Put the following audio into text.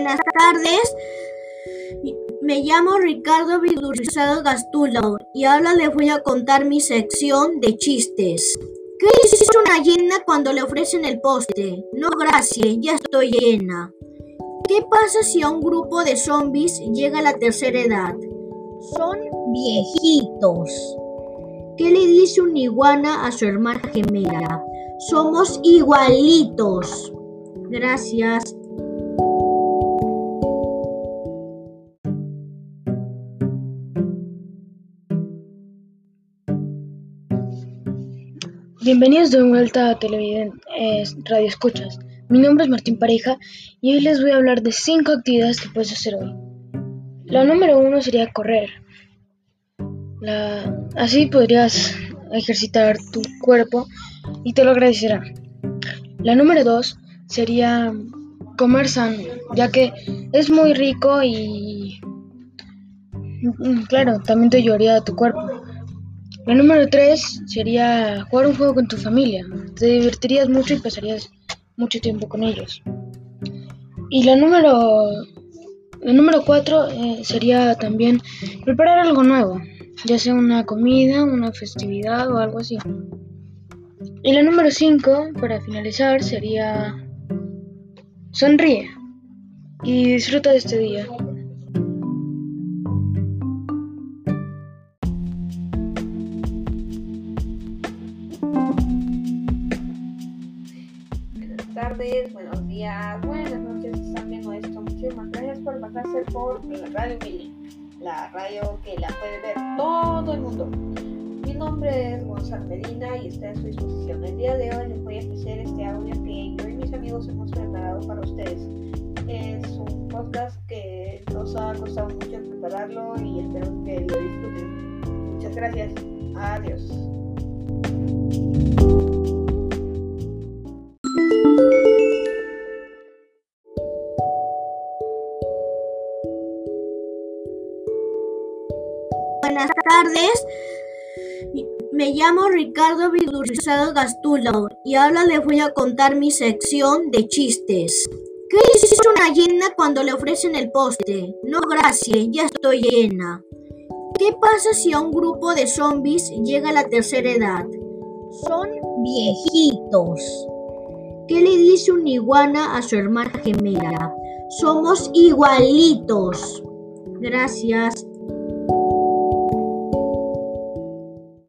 Buenas tardes. Me llamo Ricardo Vigdurizado Gastulo y ahora les voy a contar mi sección de chistes. ¿Qué dice una llena cuando le ofrecen el postre? No, gracias, ya estoy llena. ¿Qué pasa si a un grupo de zombies llega la tercera edad? Son viejitos. ¿Qué le dice una iguana a su hermana gemela? Somos igualitos. Gracias. Bienvenidos de vuelta a Televidentes Radio Escuchas. Mi nombre es Martín Pareja y hoy les voy a hablar de cinco actividades que puedes hacer hoy. La número uno sería correr. Así podrías ejercitar tu cuerpo y te lo agradecerá. La número dos sería comer sano, ya que es muy rico y mm, claro, también te ayudaría a tu cuerpo. La número 3 sería jugar un juego con tu familia. Te divertirías mucho y pasarías mucho tiempo con ellos. Y la número la número 4 eh, sería también preparar algo nuevo, ya sea una comida, una festividad o algo así. Y la número 5, para finalizar, sería sonríe y disfruta de este día. Tardes, buenos días, buenas noches, están viendo esto. Muchísimas gracias por pasarse por la radio Mili, la radio que la puede ver todo el mundo. Mi nombre es Gonzalo Medina y está a su disposición. El día de hoy les voy a ofrecer este audio que yo y mis amigos hemos preparado para ustedes. Es un podcast que nos ha costado mucho prepararlo y espero que lo disfruten. Muchas gracias. Adiós. Buenas tardes. Me llamo Ricardo Vigdurizado Gastulo y ahora les voy a contar mi sección de chistes. ¿Qué dice una llena cuando le ofrecen el postre? No, gracias, ya estoy llena. ¿Qué pasa si a un grupo de zombies llega la tercera edad? Son viejitos. ¿Qué le dice una iguana a su hermana gemela? Somos igualitos. Gracias.